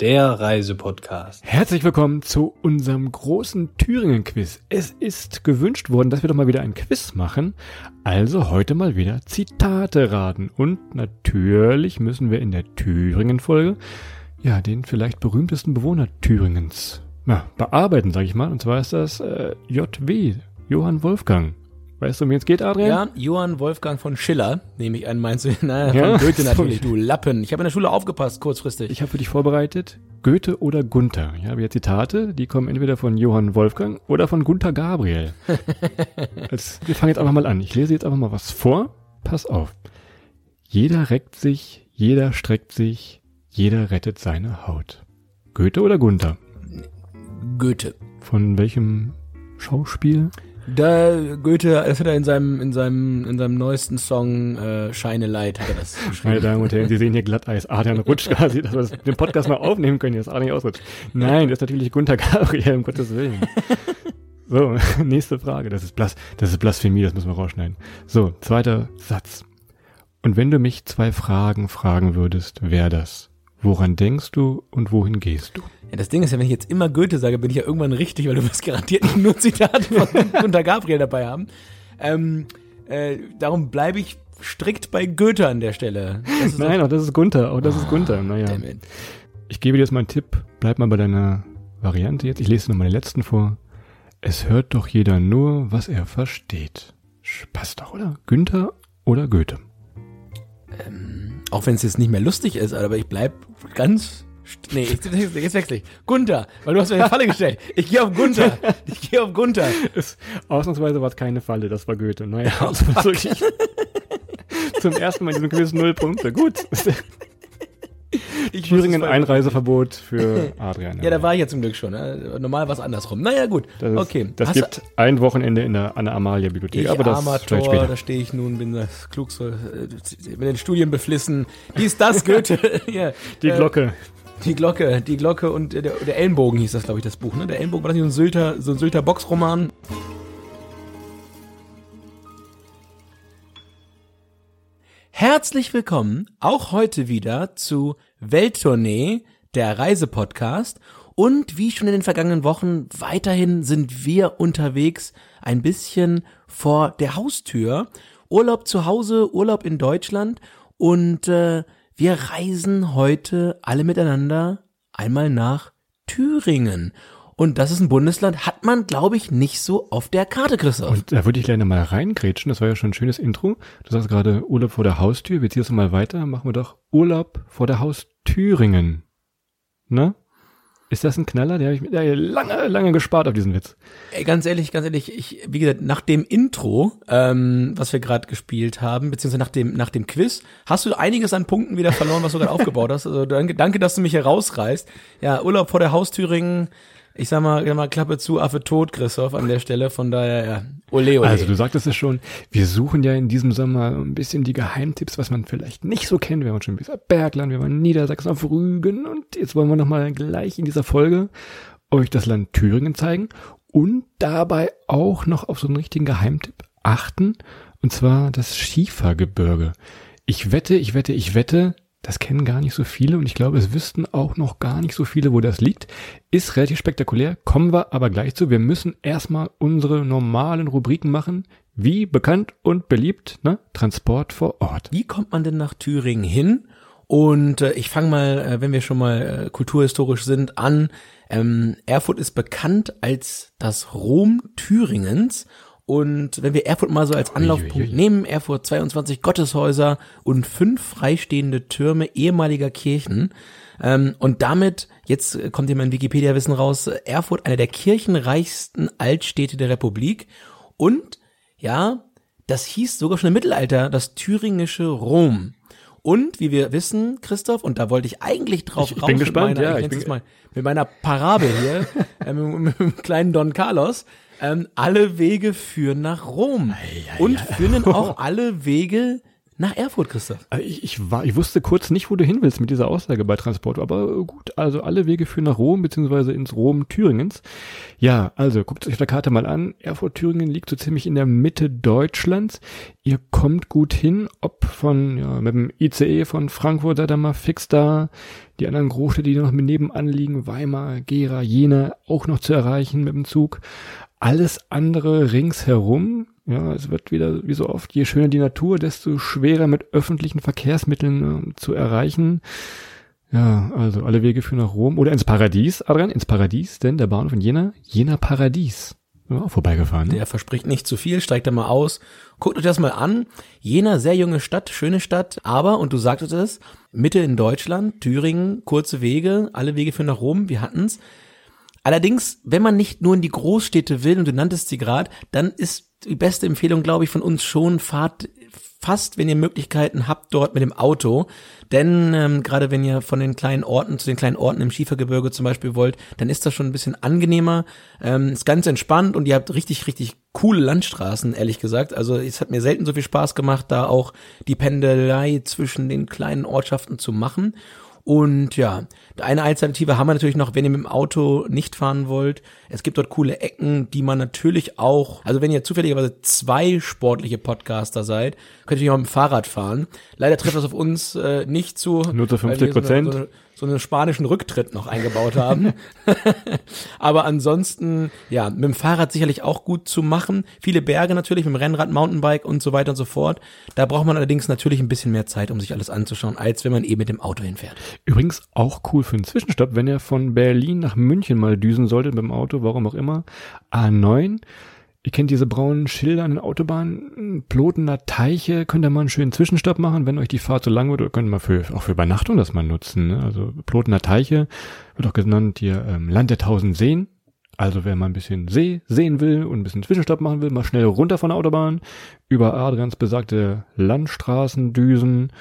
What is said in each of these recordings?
der Reisepodcast. Herzlich willkommen zu unserem großen Thüringen-Quiz. Es ist gewünscht worden, dass wir doch mal wieder ein Quiz machen. Also heute mal wieder Zitate raten. Und natürlich müssen wir in der Thüringen-Folge ja den vielleicht berühmtesten Bewohner Thüringens ja, bearbeiten, sag ich mal. Und zwar ist das äh, JW, Johann Wolfgang. Weißt du, um wen es geht, Adrian? Ja, Johann Wolfgang von Schiller, nehme ich an, meinst du? Naja, Ja, von Goethe natürlich, du Lappen. Ich habe in der Schule aufgepasst, kurzfristig. Ich habe für dich vorbereitet Goethe oder Gunther. Ich habe hier Zitate, die kommen entweder von Johann Wolfgang oder von Gunther Gabriel. Jetzt, wir fangen jetzt einfach mal an. Ich lese jetzt einfach mal was vor. Pass auf. Jeder reckt sich, jeder streckt sich, jeder rettet seine Haut. Goethe oder Gunther? Goethe. Von welchem Schauspiel? Da, Goethe, das hat er in seinem, in seinem, in seinem neuesten Song, äh, a Light, hat er das Meine geschrieben. Damen und Herren, Sie sehen hier Glatteis. Adrian rutscht quasi, dass wir das- den Podcast mal aufnehmen können, dass Adrian ausrutscht. Nein, das ist natürlich Gunther Gabriel, um Gottes Willen. So, nächste Frage. Das ist, Blas das ist Blasphemie, das müssen wir rausschneiden. So, zweiter Satz. Und wenn du mich zwei Fragen fragen würdest, wer das? Woran denkst du und wohin gehst du? Ja, das Ding ist ja, wenn ich jetzt immer Goethe sage, bin ich ja irgendwann richtig, weil du wirst garantiert nicht nur Zitate von Gunter Gabriel dabei haben. Ähm, äh, darum bleibe ich strikt bei Goethe an der Stelle. Nein, auch das ist Gunther, auch das ist Gunther. Naja, Damn it. ich gebe dir jetzt mal einen Tipp. Bleib mal bei deiner Variante jetzt. Ich lese nochmal den letzten vor. Es hört doch jeder nur, was er versteht. Passt doch, oder? Günther oder Goethe? Auch wenn es jetzt nicht mehr lustig ist, aber ich bleib ganz. Nee, jetzt, jetzt wechsle ich. Gunther, weil du hast mir eine Falle gestellt. Ich gehe auf Gunther. Ich gehe auf Gunther. Es, ausnahmsweise war es keine Falle, das war Goethe. Naja, also wirklich. Zum ersten Mal in diesem Quiz null Punkte. Gut. Ich Thüringen Einreiseverbot für Adrian. Ja, da war ich ja zum Glück schon. Ne? Normal war es andersrum. Naja, gut. Das, ist, okay. das Hast gibt ein Wochenende in der Anna-Amalia-Bibliothek, aber das armer vielleicht später. da stehe ich nun, bin das klugste, äh, mit den Studien beflissen. Dies, das, Goethe. ja, Die äh, Glocke. Die Glocke, die Glocke und äh, der, der Ellenbogen hieß das, glaube ich, das Buch. Ne? Der Ellenbogen war das nicht so ein Sylter, so ein Sylter Boxroman. Herzlich willkommen auch heute wieder zu Welttournee, der Reisepodcast. Und wie schon in den vergangenen Wochen, weiterhin sind wir unterwegs ein bisschen vor der Haustür. Urlaub zu Hause, Urlaub in Deutschland. Und äh, wir reisen heute alle miteinander einmal nach Thüringen. Und das ist ein Bundesland, hat man, glaube ich, nicht so auf der Karte, Christoph. Und da würde ich gerne mal reingrätschen. Das war ja schon ein schönes Intro. Du sagst gerade Urlaub vor der Haustür. Wir ziehen es mal weiter. Machen wir doch Urlaub vor der Haustüringen. Ne? Ist das ein Knaller? Der habe ich mir lange, lange gespart auf diesen Witz. Ey, ganz ehrlich, ganz ehrlich, ich, wie gesagt, nach dem Intro, ähm, was wir gerade gespielt haben, beziehungsweise nach dem, nach dem Quiz, hast du einiges an Punkten wieder verloren, was du gerade aufgebaut hast. Also danke, danke, dass du mich hier rausreißt. Ja, Urlaub vor der Haustüringen, ich sag mal, sag mal Klappe zu, Affe tot, Christoph, an der Stelle. Von daher, ja, ole, ole. Also du sagtest es schon, wir suchen ja in diesem Sommer ein bisschen die Geheimtipps, was man vielleicht nicht so kennt. Wir waren schon bis Bergland, wir waren Niedersachsen auf Rügen und jetzt wollen wir nochmal gleich in dieser Folge euch das Land Thüringen zeigen und dabei auch noch auf so einen richtigen Geheimtipp achten, und zwar das Schiefergebirge. Ich wette, ich wette, ich wette, das kennen gar nicht so viele und ich glaube, es wüssten auch noch gar nicht so viele, wo das liegt. Ist relativ spektakulär, kommen wir aber gleich zu. Wir müssen erstmal unsere normalen Rubriken machen, wie bekannt und beliebt, ne? Transport vor Ort. Wie kommt man denn nach Thüringen hin? Und äh, ich fange mal, äh, wenn wir schon mal äh, kulturhistorisch sind, an. Ähm, Erfurt ist bekannt als das Rom Thüringens. Und wenn wir Erfurt mal so als Anlaufpunkt Uiuiui. nehmen, Erfurt 22 Gotteshäuser und fünf freistehende Türme ehemaliger Kirchen. Ähm, und damit, jetzt kommt hier mein Wikipedia-Wissen raus, Erfurt eine der kirchenreichsten Altstädte der Republik. Und ja, das hieß sogar schon im Mittelalter das thüringische Rom. Und wie wir wissen, Christoph, und da wollte ich eigentlich drauf Ich- ich bin raus gespannt, mit meiner, ja, ich bin- mal, mit meiner Parabel hier, äh, mit, mit, dem kleinen Don Carlos. Ähm, alle Wege führen nach Rom. und führen auch alle Wege nach Erfurt, Christoph. Also Ich, ich, war, ich wusste kurz nicht, wo du hin willst mit dieser Aussage bei Transport, aber gut, also alle Wege führen nach Rom, beziehungsweise ins Rom Thüringens. Ja, also guckt euch auf der Karte mal an. Erfurt-Thüringen liegt so ziemlich in der Mitte Deutschlands. Ihr kommt gut hin, ob von, ja, mit dem ICE von Frankfurt seid ihr mal fix da. Die anderen Großstädte, die noch mit nebenan liegen, Weimar, Gera, Jena, auch noch zu erreichen mit dem Zug. Alles andere ringsherum, ja, es wird wieder, wie so oft, je schöner die Natur, desto schwerer mit öffentlichen Verkehrsmitteln äh, zu erreichen. Ja, also alle Wege führen nach Rom oder ins Paradies, Adrian, ins Paradies, denn der Bahnhof in Jena, Jena Paradies. Ja, auch vorbeigefahren. Ne? Der verspricht nicht zu viel, steigt da mal aus. Guckt euch das mal an. Jena, sehr junge Stadt, schöne Stadt, aber, und du sagtest es, Mitte in Deutschland, Thüringen, kurze Wege, alle Wege führen nach Rom, wir hatten's. Allerdings, wenn man nicht nur in die Großstädte will, und du nanntest sie gerade, dann ist die beste Empfehlung, glaube ich, von uns schon, fahrt fast, wenn ihr Möglichkeiten habt, dort mit dem Auto. Denn ähm, gerade wenn ihr von den kleinen Orten zu den kleinen Orten im Schiefergebirge zum Beispiel wollt, dann ist das schon ein bisschen angenehmer. Ähm, ist ganz entspannt und ihr habt richtig, richtig coole Landstraßen, ehrlich gesagt. Also es hat mir selten so viel Spaß gemacht, da auch die Pendelei zwischen den kleinen Ortschaften zu machen. Und ja, eine Alternative haben wir natürlich noch, wenn ihr mit dem Auto nicht fahren wollt. Es gibt dort coole Ecken, die man natürlich auch, also wenn ihr zufälligerweise zwei sportliche Podcaster seid, könnt ihr auch mit dem Fahrrad fahren. Leider trifft das auf uns äh, nicht zu. Nur zu weil wir 50%. So, eine, so, eine, so einen spanischen Rücktritt noch eingebaut haben. Aber ansonsten, ja, mit dem Fahrrad sicherlich auch gut zu machen. Viele Berge natürlich, mit dem Rennrad, Mountainbike und so weiter und so fort. Da braucht man allerdings natürlich ein bisschen mehr Zeit, um sich alles anzuschauen, als wenn man eben mit dem Auto hinfährt. Übrigens auch cool für einen Zwischenstopp, wenn ihr von Berlin nach München mal düsen solltet mit dem Auto, warum auch immer. A9. Ihr kennt diese braunen Schilder an den Autobahnen, plotener Teiche, könnt ihr mal einen schönen Zwischenstopp machen, wenn euch die Fahrt zu lang wird, oder könnt ihr mal für, auch für Übernachtung das mal nutzen. Ne? Also plotener Teiche wird auch genannt hier ähm, Land der tausend Seen. Also wer mal ein bisschen See sehen will und ein bisschen Zwischenstopp machen will, mal schnell runter von der Autobahn, über Adrians besagte Landstraßen düsen.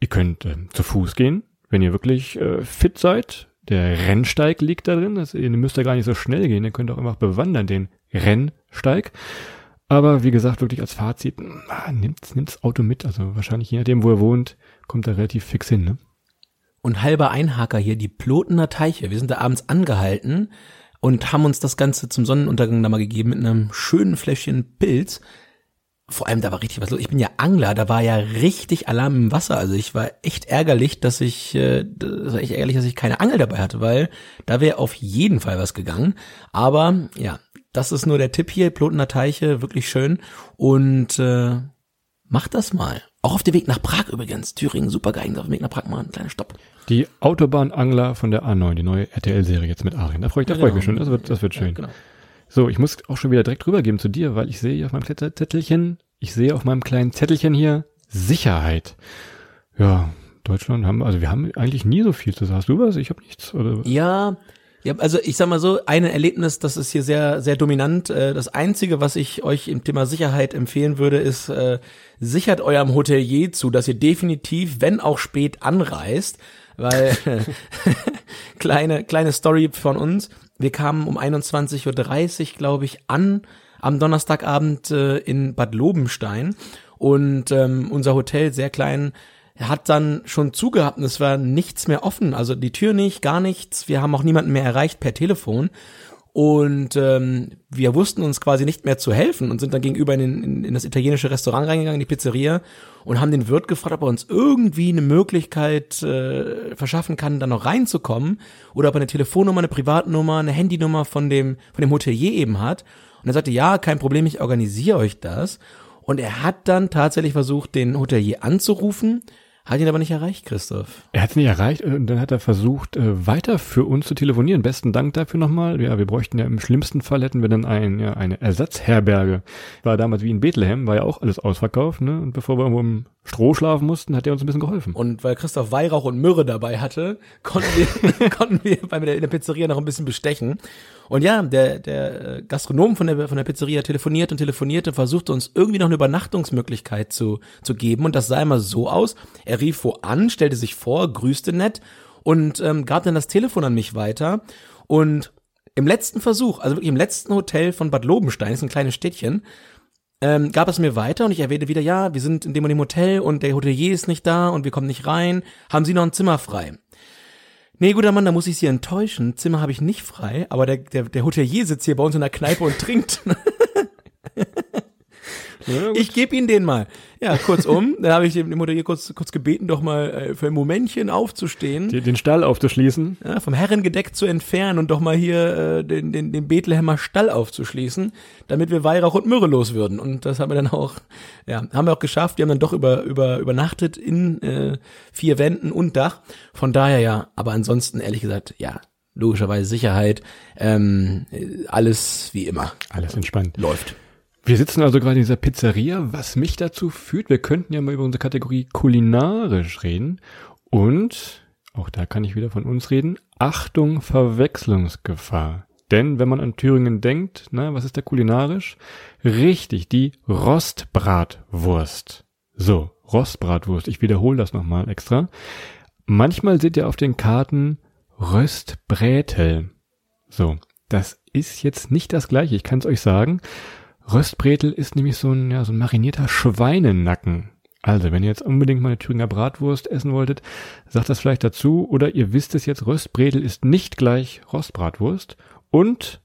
Ihr könnt ähm, zu Fuß gehen, wenn ihr wirklich äh, fit seid. Der Rennsteig liegt da drin. Das, ihr müsst da gar nicht so schnell gehen. Ihr könnt auch einfach bewandern den Rennsteig. Aber wie gesagt, wirklich als Fazit, ah, nimmt's, nimmt's Auto mit. Also wahrscheinlich je nachdem, wo ihr wohnt, kommt er relativ fix hin. Ne? Und halber Einhaker hier, die Plotener Teiche. Wir sind da abends angehalten und haben uns das Ganze zum Sonnenuntergang da mal gegeben mit einem schönen Fläschchen Pilz. Vor allem, da war richtig was los. Ich bin ja Angler, da war ja richtig Alarm im Wasser. Also ich war echt ärgerlich, dass ich, äh, das war echt ärgerlich, dass ich keine Angel dabei hatte, weil da wäre auf jeden Fall was gegangen. Aber ja, das ist nur der Tipp hier, Plotener Teiche, wirklich schön. Und äh, macht das mal. Auch auf dem Weg nach Prag übrigens. Thüringen, super geeignet. Auf dem Weg nach Prag mal ein kleiner Stopp. Die Autobahnangler von der A9, die neue RTL-Serie jetzt mit Arien. Da freue ich, da Ja, freue ich genau. mich schon. Das wird, das wird schön. Ja, genau. So, ich muss auch schon wieder direkt rübergeben zu dir, weil ich sehe hier auf meinem Zettel- Zettelchen, ich sehe auf meinem kleinen Zettelchen hier Sicherheit. Ja, Deutschland haben, also wir haben eigentlich nie so viel zu sagen. Hast du was? Ich habe nichts. Oder? Ja, ja, also ich sag mal so, ein Erlebnis, das ist hier sehr, sehr dominant. Äh, Das Einzige, was ich euch im Thema Sicherheit empfehlen würde, ist, äh, sichert eurem Hotelier zu, dass ihr definitiv, wenn auch spät, anreist. Weil, kleine, kleine Story von uns. Wir kamen um 21.30 Uhr, glaube ich, an am Donnerstagabend äh, in Bad Lobenstein. Und ähm, unser Hotel, sehr klein, hat dann schon zugehabt und es war nichts mehr offen. Also die Tür nicht, gar nichts. Wir haben auch niemanden mehr erreicht per Telefon. Und ähm, wir wussten uns quasi nicht mehr zu helfen und sind dann gegenüber in, in, in das italienische Restaurant reingegangen, in die Pizzeria, und haben den Wirt gefragt, ob er uns irgendwie eine Möglichkeit äh, verschaffen kann, da noch reinzukommen oder ob er eine Telefonnummer, eine Privatnummer, eine Handynummer von dem, von dem Hotelier eben hat. Und er sagte, ja, kein Problem, ich organisiere euch das. Und er hat dann tatsächlich versucht, den Hotelier anzurufen, hat ihn aber nicht erreicht, Christoph. Er hat es nicht erreicht und dann hat er versucht, äh, weiter für uns zu telefonieren. Besten Dank dafür nochmal. Ja, wir bräuchten ja im schlimmsten Fall hätten wir dann ein, ja, eine Ersatzherberge. War damals wie in Bethlehem, war ja auch alles ausverkauft, ne? Und bevor wir irgendwo im Stroh schlafen mussten, hat er uns ein bisschen geholfen. Und weil Christoph Weihrauch und Myrrhe dabei hatte, konnten wir, konnten wir bei der, in der Pizzeria noch ein bisschen bestechen. Und ja, der, der Gastronom von der, von der Pizzeria telefoniert und telefoniert und versuchte uns irgendwie noch eine Übernachtungsmöglichkeit zu, zu geben. Und das sah immer so aus. Er rief wo an, stellte sich vor, grüßte nett und ähm, gab dann das Telefon an mich weiter. Und im letzten Versuch, also wirklich im letzten Hotel von Bad Lobenstein, ist ein kleines Städtchen, ähm, gab es mir weiter und ich erwähnte wieder, ja, wir sind in dem und dem Hotel und der Hotelier ist nicht da und wir kommen nicht rein. Haben Sie noch ein Zimmer frei? Nee, guter Mann, da muss ich Sie enttäuschen. Zimmer habe ich nicht frei, aber der, der, der Hotelier sitzt hier bei uns in der Kneipe und trinkt. ich gebe Ihnen den mal. Ja, kurzum, da habe ich dem Hotelier kurz, kurz gebeten, doch mal äh, für ein Momentchen aufzustehen. Den Stall aufzuschließen. Ja, vom Herrengedeck zu entfernen und doch mal hier äh, den, den, den Bethlehemer Stall aufzuschließen, damit wir Weihrauch und Myrrhe los würden. Und das haben wir dann auch, ja, haben wir auch geschafft. Wir haben dann doch über, über, übernachtet in äh, vier Wänden und Dach. Von daher ja, aber ansonsten ehrlich gesagt, ja, logischerweise Sicherheit, ähm, alles wie immer. Alles entspannt. Läuft. Wir sitzen also gerade in dieser Pizzeria, was mich dazu führt, wir könnten ja mal über unsere Kategorie kulinarisch reden. Und, auch da kann ich wieder von uns reden, Achtung, Verwechslungsgefahr. Denn wenn man an Thüringen denkt, na, was ist da kulinarisch? Richtig, die Rostbratwurst. So, Rostbratwurst. Ich wiederhole das nochmal extra. Manchmal seht ihr auf den Karten Röstbrätel. So, das ist jetzt nicht das gleiche, ich kann es euch sagen. Röstbretel ist nämlich so ein, ja, so ein marinierter Schweinenacken. Also, wenn ihr jetzt unbedingt mal eine Thüringer Bratwurst essen wolltet, sagt das vielleicht dazu. Oder ihr wisst es jetzt, Röstbretel ist nicht gleich Rostbratwurst. Und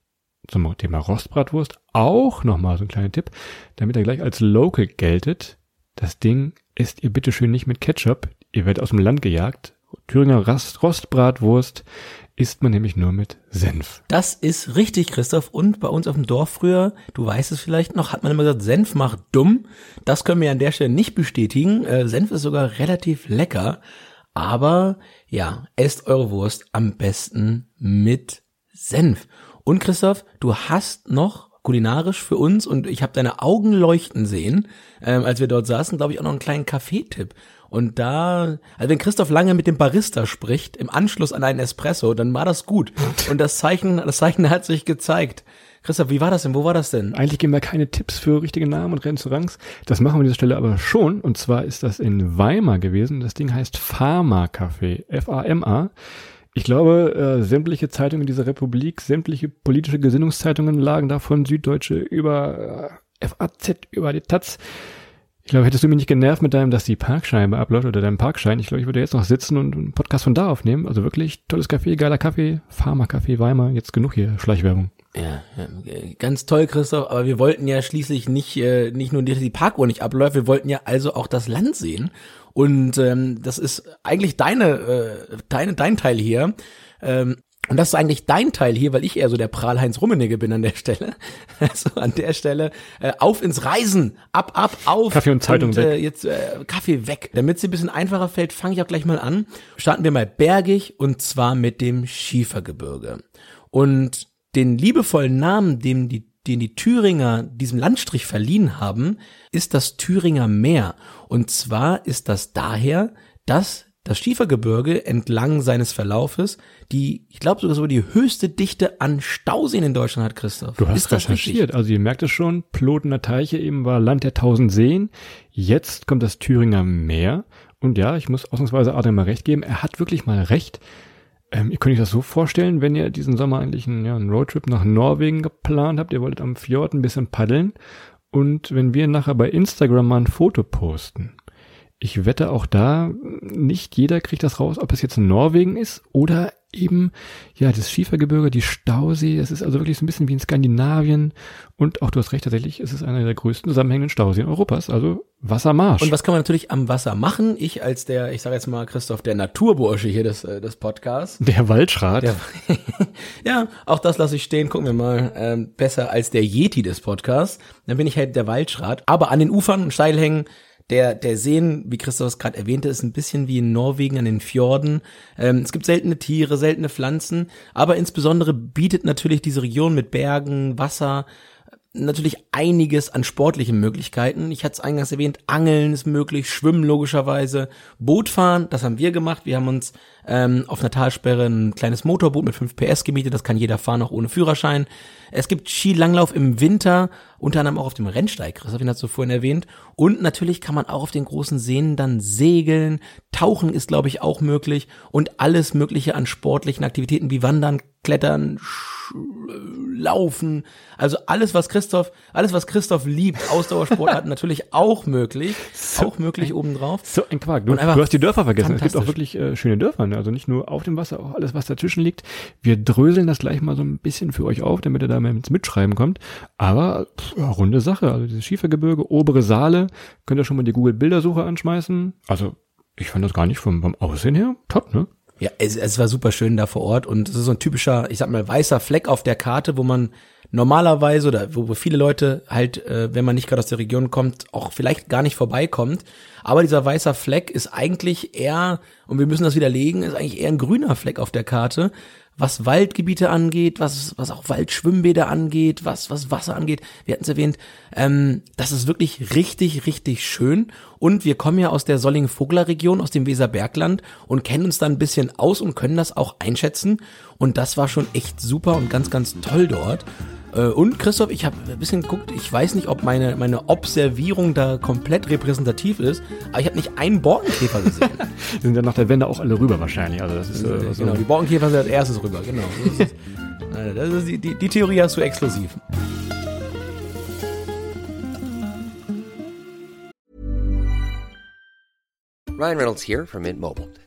zum Thema Rostbratwurst auch nochmal so ein kleiner Tipp, damit er gleich als Local geltet. Das Ding isst ihr bitteschön nicht mit Ketchup. Ihr werdet aus dem Land gejagt. Thüringer Rostbratwurst isst man nämlich nur mit Senf. Das ist richtig, Christoph. Und bei uns auf dem Dorf früher, du weißt es vielleicht noch, hat man immer gesagt, Senf macht dumm. Das können wir an der Stelle nicht bestätigen. Äh, Senf ist sogar relativ lecker. Aber ja, esst eure Wurst am besten mit Senf. Und Christoph, du hast noch kulinarisch für uns und ich habe deine Augen leuchten sehen, ähm, als wir dort saßen, glaube ich, auch noch einen kleinen Kaffeetipp. Und da, also wenn Christoph lange mit dem Barista spricht, im Anschluss an einen Espresso, dann war das gut. Und das Zeichen, das Zeichen hat sich gezeigt. Christoph, wie war das denn? Wo war das denn? Eigentlich geben wir keine Tipps für richtige Namen und Restaurants. Das machen wir an dieser Stelle aber schon. Und zwar ist das in Weimar gewesen. Das Ding heißt Pharma Café. F-A-M-A. Ich glaube, äh, sämtliche Zeitungen dieser Republik, sämtliche politische Gesinnungszeitungen lagen da von Süddeutsche über äh, FAZ, über die Taz ich glaube, hättest du mich nicht genervt mit deinem, dass die Parkscheibe abläuft oder deinem Parkschein, ich glaube, ich würde jetzt noch sitzen und einen Podcast von da aufnehmen. Also wirklich tolles Café, geiler Kaffee, Pharma-Café Weimar, jetzt genug hier, Schleichwerbung. Ja, ganz toll, Christoph, aber wir wollten ja schließlich nicht, äh, nicht nur, die Parkuhr nicht abläuft, wir wollten ja also auch das Land sehen. Und ähm, das ist eigentlich deine, äh, deine, dein Teil hier. Ähm, und das ist eigentlich dein Teil hier, weil ich eher so der Prahl-Heinz Rummenigge bin an der Stelle. Also an der Stelle äh, auf ins Reisen, ab, ab, auf. Kaffee und Zeitung und, weg. Äh, jetzt äh, Kaffee weg. Damit es ein bisschen einfacher fällt, fange ich auch gleich mal an. Starten wir mal bergig und zwar mit dem Schiefergebirge. Und den liebevollen Namen, dem die den die Thüringer diesem Landstrich verliehen haben, ist das Thüringer Meer. Und zwar ist das daher, dass das Schiefergebirge entlang seines Verlaufes die, ich glaube sogar so die höchste Dichte an Stauseen in Deutschland hat, Christoph. Du hast recherchiert, also ihr merkt es schon, Plotener Teiche eben war Land der tausend Seen. Jetzt kommt das Thüringer Meer. Und ja, ich muss ausnahmsweise Adrian mal recht geben, er hat wirklich mal recht. Ähm, ihr könnt euch das so vorstellen, wenn ihr diesen Sommer eigentlich einen, ja, einen Roadtrip nach Norwegen geplant habt, ihr wolltet am Fjord ein bisschen paddeln. Und wenn wir nachher bei Instagram mal ein Foto posten, ich wette auch da, nicht jeder kriegt das raus, ob es jetzt in Norwegen ist oder eben, ja, das Schiefergebirge, die Stausee, es ist also wirklich so ein bisschen wie in Skandinavien und auch du hast recht, tatsächlich ist es einer der größten zusammenhängenden Stauseen Europas, also Wassermarsch. Und was kann man natürlich am Wasser machen? Ich als der, ich sage jetzt mal Christoph, der Naturbursche hier des, äh, des Podcasts. Der Waldschrat. Der, ja, auch das lasse ich stehen, gucken wir mal, ähm, besser als der Yeti des Podcasts. Dann bin ich halt der Waldschrat, aber an den Ufern steil hängen, der, der Seen, wie Christoph es gerade erwähnte, ist ein bisschen wie in Norwegen an den Fjorden. Ähm, es gibt seltene Tiere, seltene Pflanzen, aber insbesondere bietet natürlich diese Region mit Bergen, Wasser natürlich einiges an sportlichen Möglichkeiten. Ich hatte es eingangs erwähnt, Angeln ist möglich, Schwimmen logischerweise, Bootfahren, das haben wir gemacht. Wir haben uns ähm, auf einer Talsperre ein kleines Motorboot mit 5 PS gemietet, das kann jeder fahren, auch ohne Führerschein. Es gibt Skilanglauf im Winter, unter anderem auch auf dem Rennsteig, Christoph, den hast du vorhin erwähnt. Und natürlich kann man auch auf den großen Seen dann segeln, tauchen ist, glaube ich, auch möglich und alles mögliche an sportlichen Aktivitäten wie Wandern, Klettern, Laufen, also alles, was Christoph, alles, was Christoph liebt, Ausdauersport hat natürlich auch möglich, so auch möglich obendrauf. So ein Quark. Du, du hast die Dörfer vergessen. Es gibt auch wirklich äh, schöne Dörfer, ne? also nicht nur auf dem Wasser, auch alles, was dazwischen liegt. Wir dröseln das gleich mal so ein bisschen für euch auf, damit ihr da mal ins Mitschreiben kommt. Aber pff, ja, runde Sache. Also dieses Schiefergebirge, obere Saale, könnt ihr schon mal die Google-Bildersuche anschmeißen. Also ich fand das gar nicht vom, vom Aussehen her top, ne? Ja, es, es war super schön da vor Ort und es ist so ein typischer, ich sag mal, weißer Fleck auf der Karte, wo man normalerweise oder wo viele Leute halt, äh, wenn man nicht gerade aus der Region kommt, auch vielleicht gar nicht vorbeikommt. Aber dieser weißer Fleck ist eigentlich eher, und wir müssen das widerlegen, ist eigentlich eher ein grüner Fleck auf der Karte, was Waldgebiete angeht, was, was auch Waldschwimmbäder angeht, was, was Wasser angeht. Wir hatten es erwähnt, ähm, das ist wirklich richtig, richtig schön. Und wir kommen ja aus der Solling-Vogler-Region, aus dem Weserbergland und kennen uns da ein bisschen aus und können das auch einschätzen. Und das war schon echt super und ganz, ganz toll dort. Äh, und Christoph, ich habe ein bisschen geguckt, ich weiß nicht, ob meine, meine Observierung da komplett repräsentativ ist, aber ich habe nicht einen Borkenkäfer gesehen. die sind ja nach der Wende auch alle rüber wahrscheinlich. Also das ist, äh, genau, die Borkenkäfer sind als erstes rüber, genau. Das ist, das ist die, die, die Theorie hast du exklusiv. Ryan Reynolds here from Mint Mobile.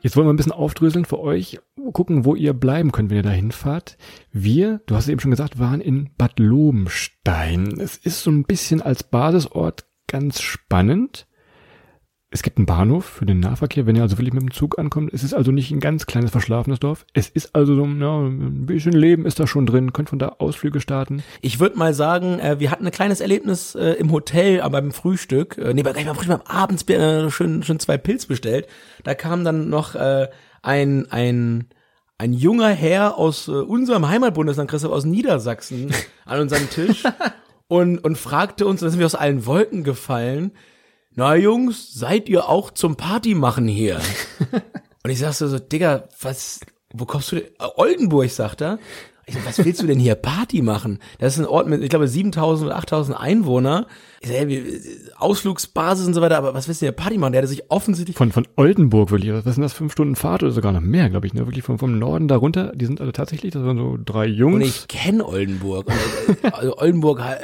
Jetzt wollen wir ein bisschen aufdröseln für euch, gucken, wo ihr bleiben könnt, wenn ihr da hinfahrt. Wir, du hast es eben schon gesagt, waren in Bad Lobenstein. Es ist so ein bisschen als Basisort ganz spannend. Es gibt einen Bahnhof für den Nahverkehr, wenn ihr also wirklich mit dem Zug ankommt. Es ist also nicht ein ganz kleines verschlafenes Dorf. Es ist also so, ja, ein bisschen Leben ist da schon drin. Könnt von da Ausflüge starten. Ich würde mal sagen, äh, wir hatten ein kleines Erlebnis äh, im Hotel, aber beim Frühstück. Äh, nee, beim Frühstück, beim Abendsbier äh, schön, schön zwei Pilz bestellt. Da kam dann noch äh, ein, ein, ein junger Herr aus äh, unserem Heimatbundesland, Christoph, aus Niedersachsen an unseren Tisch und, und fragte uns, da sind wir aus allen Wolken gefallen, na Jungs, seid ihr auch zum Party machen hier? und ich sagte so, Digga, was, wo kommst du denn? Äh, Oldenburg, sagt er. Ich so, was willst du denn hier Party machen? Das ist ein Ort mit, ich glaube, 7000 oder 8000 Einwohner. Ich so, hey, wir- Ausflugsbasis und so weiter, aber was willst du hier Party machen? Der hatte sich offensichtlich Von, von Oldenburg wirklich. Was sind das? Fünf Stunden Fahrt oder sogar noch mehr, glaube ich. Ne? Wirklich vom, vom Norden darunter. Die sind also tatsächlich, das waren so drei Jungs. Und ich kenne Oldenburg. Äh, also Oldenburg, äh,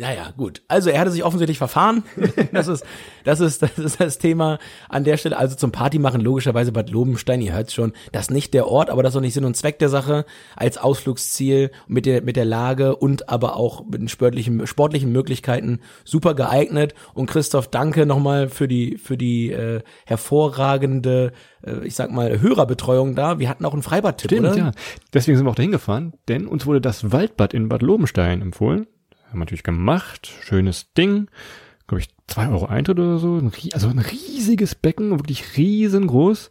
naja, gut. Also er hatte sich offensichtlich verfahren. Das ist, das ist, das ist das Thema an der Stelle. Also zum Party machen, logischerweise Bad Lobenstein, ihr hört's schon, das ist nicht der Ort, aber das ist auch nicht Sinn und Zweck der Sache, als Ausflugsziel mit der, mit der Lage und aber auch mit den sportlichen, sportlichen Möglichkeiten super geeignet. Und Christoph, danke nochmal für die, für die äh, hervorragende, äh, ich sag mal, Hörerbetreuung da. Wir hatten auch einen Freibad-Tipp, Stimmt, oder? ja. Deswegen sind wir auch dahin gefahren, denn uns wurde das Waldbad in Bad Lobenstein empfohlen. Haben wir natürlich gemacht. Schönes Ding. Glaube ich, zwei Euro Eintritt oder so. Ein, also ein riesiges Becken, wirklich riesengroß.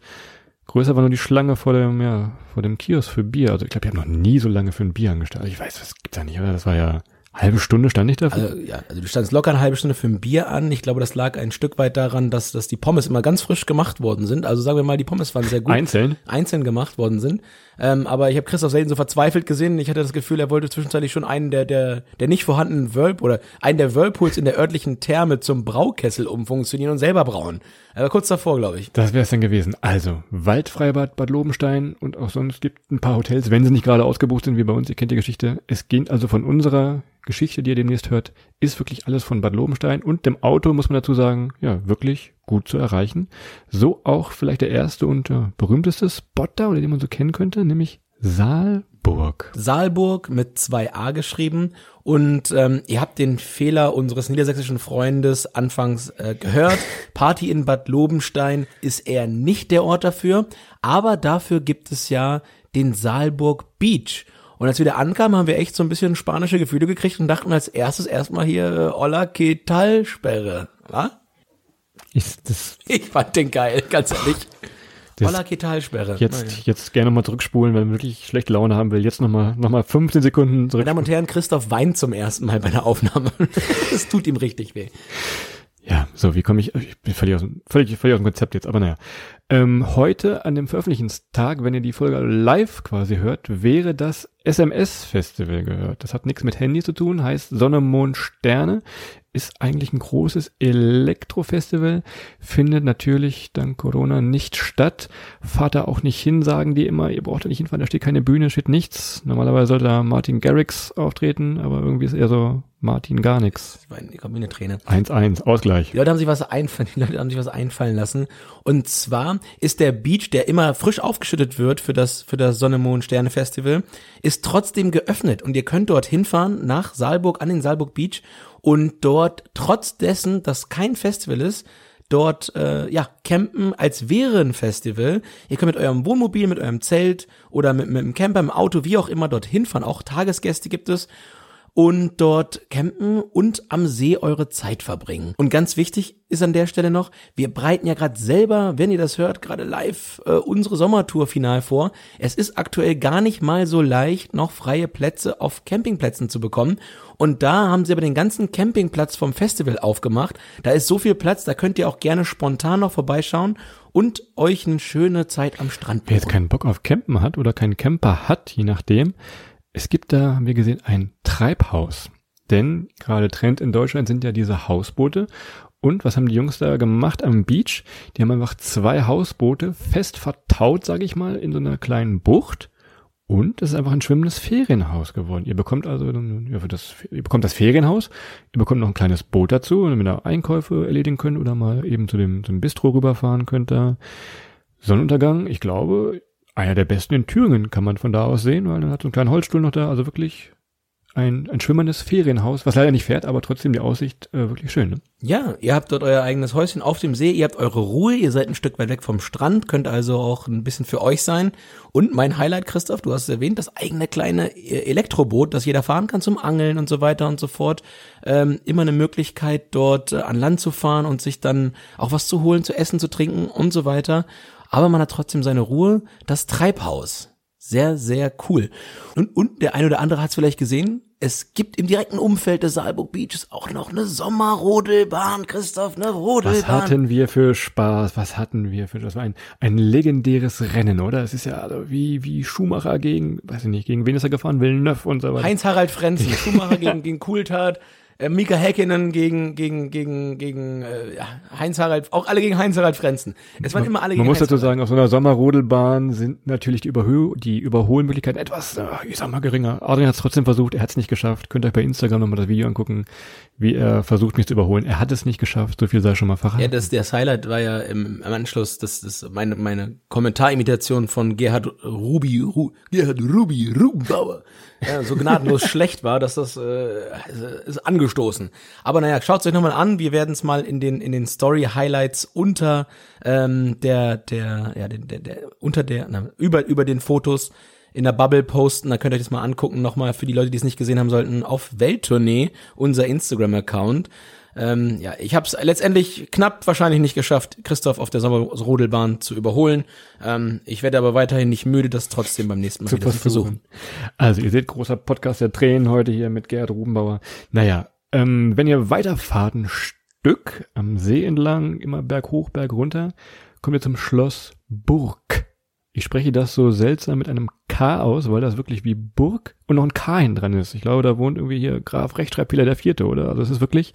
Größer war nur die Schlange vor dem, ja, vor dem Kiosk für Bier. Also ich glaube, ich habe noch nie so lange für ein Bier angestellt. Ich weiß, das gibt's ja nicht, oder? Das war ja halbe Stunde stand ich dafür. Also, ja, also du standst locker eine halbe Stunde für ein Bier an. Ich glaube, das lag ein Stück weit daran, dass, dass die Pommes immer ganz frisch gemacht worden sind. Also sagen wir mal, die Pommes waren sehr gut. Einzeln? Einzeln gemacht worden sind. Ähm, aber ich habe Christoph selten so verzweifelt gesehen. Ich hatte das Gefühl, er wollte zwischenzeitlich schon einen der, der, der nicht vorhandenen Whirl oder einen der Whirlpools in der örtlichen Therme zum Braukessel umfunktionieren und selber brauen. Er war kurz davor, glaube ich. Das wäre es dann gewesen. Also, Waldfreibad Bad Lobenstein und auch sonst gibt ein paar Hotels, wenn sie nicht gerade ausgebucht sind wie bei uns, ihr kennt die Geschichte. Es geht also von unserer Geschichte, die ihr demnächst hört, ist wirklich alles von Bad Lobenstein und dem Auto, muss man dazu sagen, ja, wirklich gut zu erreichen. So auch vielleicht der erste und ja, berühmteste Spot da, oder den man so kennen könnte, nämlich Saalburg. Saalburg mit zwei A geschrieben. Und ähm, ihr habt den Fehler unseres niedersächsischen Freundes anfangs äh, gehört. Party in Bad Lobenstein ist eher nicht der Ort dafür. Aber dafür gibt es ja den Saalburg Beach. Und als wir da ankamen, haben wir echt so ein bisschen spanische Gefühle gekriegt und dachten als erstes erstmal hier äh, Hola, ¿qué tal? Sperre. Was? Ich, das, Ich fand den geil, ganz ehrlich. Das- Hola, ¿qué tal? Sperre. jetzt, jetzt gerne mal zurückspulen, wenn man wirklich schlechte Laune haben will. Jetzt nochmal noch mal 15 Sekunden zurück. Meine Damen und Herren, Christoph weint zum ersten Mal bei der Aufnahme. Das tut ihm richtig weh. Ja, so, wie komme ich, ich bin völlig aus, dem- völlig, völlig aus dem Konzept jetzt, aber naja. Ähm, heute an dem Veröffentlichungstag, wenn ihr die Folge live quasi hört, wäre das SMS-Festival gehört. Das hat nichts mit Handy zu tun, heißt Sonne, Mond, Sterne, ist eigentlich ein großes Elektrofestival, findet natürlich dank Corona nicht statt. Fahrt da auch nicht hin, sagen die immer, ihr braucht da nicht hinfahren, da steht keine Bühne, steht nichts. Normalerweise sollte da Martin Garrix auftreten, aber irgendwie ist eher so Martin gar nichts. Ich meine, kommt mir eine Träne. 1-1, Ausgleich. Die Leute haben sich was einfallen, die Leute haben sich was einfallen lassen. Und zwar ist der Beach, der immer frisch aufgeschüttet wird für das, für das Sonne, Mond, Sterne Festival, ist trotzdem geöffnet. Und ihr könnt dort hinfahren nach Saalburg, an den Saalburg Beach und dort, trotz dessen, dass kein Festival ist, dort äh, ja campen, als wäre ein Festival. Ihr könnt mit eurem Wohnmobil, mit eurem Zelt oder mit, mit dem Camper, im Auto, wie auch immer, dort hinfahren. Auch Tagesgäste gibt es und dort campen und am See eure Zeit verbringen. Und ganz wichtig ist an der Stelle noch, wir bereiten ja gerade selber, wenn ihr das hört, gerade live äh, unsere Sommertour final vor. Es ist aktuell gar nicht mal so leicht, noch freie Plätze auf Campingplätzen zu bekommen. Und da haben sie aber den ganzen Campingplatz vom Festival aufgemacht. Da ist so viel Platz, da könnt ihr auch gerne spontan noch vorbeischauen und euch eine schöne Zeit am Strand Wer jetzt buchen. keinen Bock auf Campen hat oder keinen Camper hat, je nachdem, es gibt da, haben wir gesehen, ein Treibhaus. Denn gerade Trend in Deutschland sind ja diese Hausboote. Und was haben die Jungs da gemacht am Beach? Die haben einfach zwei Hausboote fest vertaut, sage ich mal, in so einer kleinen Bucht. Und es ist einfach ein schwimmendes Ferienhaus geworden. Ihr bekommt also das, ihr bekommt das Ferienhaus, ihr bekommt noch ein kleines Boot dazu, damit ihr Einkäufe erledigen könnt oder mal eben zu dem, zum Bistro rüberfahren könnt da. Sonnenuntergang, ich glaube, einer der besten in Thüringen kann man von da aus sehen, weil dann hat so einen kleinen Holzstuhl noch da, also wirklich ein, ein schwimmerndes Ferienhaus, was leider nicht fährt, aber trotzdem die Aussicht äh, wirklich schön. Ne? Ja, ihr habt dort euer eigenes Häuschen auf dem See, ihr habt eure Ruhe, ihr seid ein Stück weit weg vom Strand, könnt also auch ein bisschen für euch sein. Und mein Highlight, Christoph, du hast es erwähnt, das eigene kleine äh, Elektroboot, das jeder fahren kann zum Angeln und so weiter und so fort. Ähm, immer eine Möglichkeit, dort äh, an Land zu fahren und sich dann auch was zu holen, zu essen, zu trinken und so weiter. Aber man hat trotzdem seine Ruhe. Das Treibhaus. Sehr, sehr cool. Und, und der eine oder andere hat es vielleicht gesehen. Es gibt im direkten Umfeld des Saalburg Beaches auch noch eine Sommerrodelbahn, Christoph, eine Was Rodelbahn. hatten wir für Spaß? Was hatten wir für das war ein, ein legendäres Rennen, oder? Es ist ja also wie wie Schumacher gegen, weiß ich nicht, gegen wen ist er gefahren? Villeneuve und so weiter. Heinz-Harald Frenzen, Schumacher gegen, gegen Coulthard, äh, Mika Häkkinen gegen, gegen, gegen, gegen äh, ja, Heinz-Harald, auch alle gegen Heinz-Harald Frenzen. Es waren immer alle Man gegen muss dazu sagen, auf so einer Sommerrodelbahn sind natürlich die, Überhö die Überholmöglichkeiten etwas, äh, ich sag mal, geringer. Adrian hat es trotzdem versucht, er hat es nicht geschafft. Könnt ihr euch bei Instagram nochmal das Video angucken, wie er versucht, mich zu überholen. Er hat es nicht geschafft, so viel sei schon mal verraten. Ja, das, das Highlight war ja im, im Anschluss, das, das meine, meine Kommentarimitation von Gerhard Rubi, Ru, Gerhard Rubi, Rubenbauer, ja, so gnadenlos schlecht war, dass das äh, ist angestoßen. Aber naja, schaut euch nochmal an, wir werden es mal in den, in den Story-Highlights unter ähm, der, der, ja, der, der, der unter der, na, über, über den Fotos in der Bubble posten, da könnt ihr euch das mal angucken, nochmal für die Leute, die es nicht gesehen haben sollten, auf Welttournee, unser Instagram-Account. Ähm, ja, ich habe es letztendlich knapp wahrscheinlich nicht geschafft, Christoph auf der Sommerrodelbahn zu überholen. Ähm, ich werde aber weiterhin nicht müde, das trotzdem beim nächsten Mal zu zu versuchen. Also ihr seht, großer Podcast der Tränen heute hier mit Gerhard Rubenbauer. Naja, ähm, wenn ihr weiterfahrt ein Stück am See entlang, immer Berg hoch, Berg runter, kommt ihr zum Schloss Burg. Ich spreche das so seltsam mit einem K aus, weil das wirklich wie Burg und noch ein K hin dran ist. Ich glaube, da wohnt irgendwie hier Graf Rechtschreibfehler der Vierte, oder? Also es ist wirklich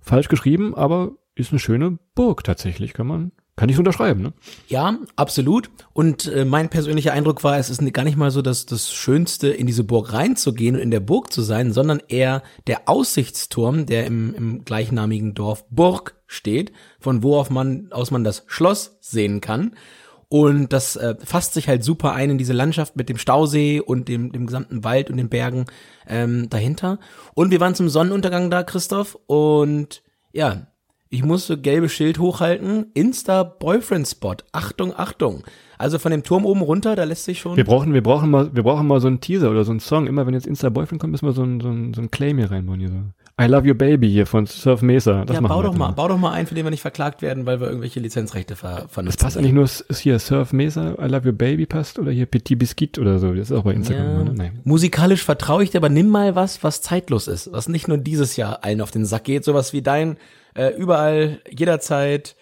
falsch geschrieben, aber ist eine schöne Burg tatsächlich, kann man, kann ich unterschreiben, ne? Ja, absolut. Und äh, mein persönlicher Eindruck war, es ist gar nicht mal so das, das Schönste, in diese Burg reinzugehen und in der Burg zu sein, sondern eher der Aussichtsturm, der im, im gleichnamigen Dorf Burg steht, von wo auf man, aus man das Schloss sehen kann. Und das äh, fasst sich halt super ein in diese Landschaft mit dem Stausee und dem, dem gesamten Wald und den Bergen ähm, dahinter. Und wir waren zum Sonnenuntergang da, Christoph. Und ja, ich musste gelbe Schild hochhalten. Insta Boyfriend Spot. Achtung, Achtung. Also von dem Turm oben runter, da lässt sich schon. Wir brauchen, wir brauchen mal, wir brauchen mal so einen Teaser oder so einen Song. Immer wenn jetzt Insta Boyfriend kommt, müssen wir so einen, so einen, so einen Claim hier reinbauen hier so. I Love Your Baby hier von Surf Mesa. Das ja, bau doch mal, bau doch mal ein, für den wir nicht verklagt werden, weil wir irgendwelche Lizenzrechte ver Das vernutzen. passt eigentlich nur, ist hier Surf Mesa, I Love Your Baby passt oder hier Petit Biscuit oder so. Das ist auch bei Instagram. Ja. Ne? Nein. Musikalisch vertraue ich dir, aber nimm mal was, was zeitlos ist, was nicht nur dieses Jahr allen auf den Sack geht, sowas wie dein äh, überall, jederzeit